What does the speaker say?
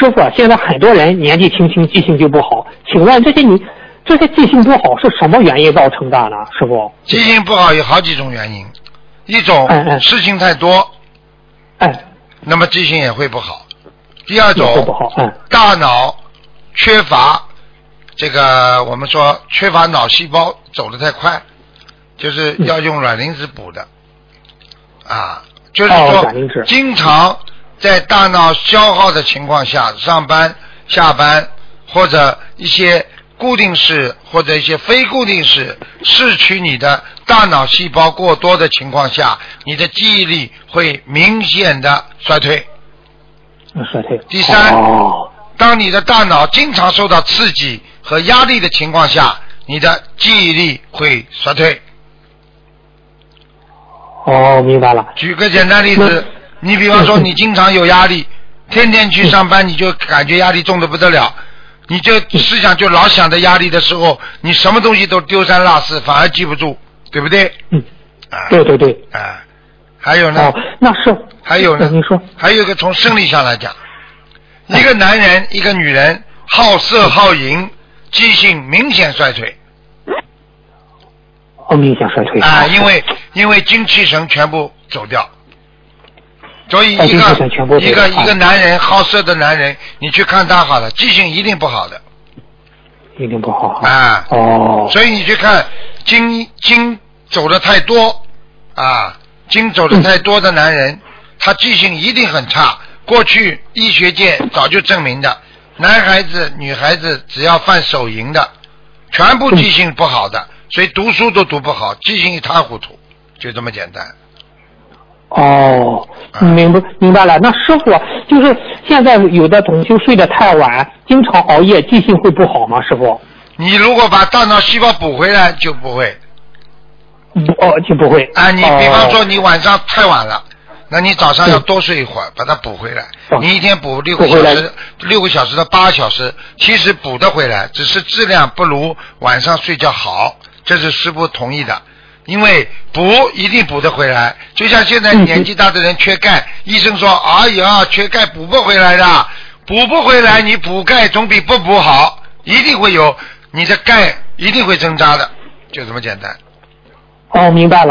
师傅，现在很多人年纪轻轻记性就不好，请问这些你这些记性不好是什么原因造成的呢？师傅？记性不好有好几种原因，一种嗯嗯事情太多，哎，那么记性也会不好。第二种不好，嗯，大脑缺乏这个，我们说缺乏脑细胞走得太快，就是嗯要用卵磷脂补的，啊，就是说经常在大脑消耗的情况下，上班、下班或者一些固定式或者一些非固定式摄取你的大脑细胞过多的情况下，你的记忆力会明显的衰退。衰退。第三哦，当你的大脑经常受到刺激和压力的情况下，你的记忆力会衰退。哦，明白了。举个简单例子，你比方说嗯你经常有压力，天天去上班，你就感觉压力重的不得了，你就思想就老想着压力的时候，你什么东西都丢三落四，反而记不住，对不对？嗯，啊，对对对。啊，还有呢？哦，，那是。还有呢？你说，还有一个从生理上来讲，一个男人一个女人好色好淫，记性明显衰退。哦，明显衰退。啊，因为因为精气神全部走掉。所以一个一个一个男人好色的男人，你去看他好了，记性一定不好的一定不好。啊。哦，所以你去看经经走的太多啊，经走的太多的男人，他记性一定很差。过去医学界早就证明的，男孩子、女孩子只要犯手淫的，全部记性不好的，所以读书都读不好，记性一塌糊涂，就这么简单。哦，啊明白明白了。那师傅就是现在有的同学睡得太晚，经常熬夜，记性会不好吗？师傅？你如果把大脑细胞补回来，就不会。不哦，就不会。啊，你比方说哦你晚上太晚了，那你早上要多睡一会儿，把它补回来。哦你一天补六个小时，六个小时到八个小时，其实补得回来，只是质量不如晚上睡觉好，这是师傅同意的。因为补一定补得回来，就像现在年纪大的人缺钙，医生说，哎呀，缺钙补不回来的，补不回来，你补钙总比不补好，一定会有你的钙一定会增加的，就这么简单。哦，明白了。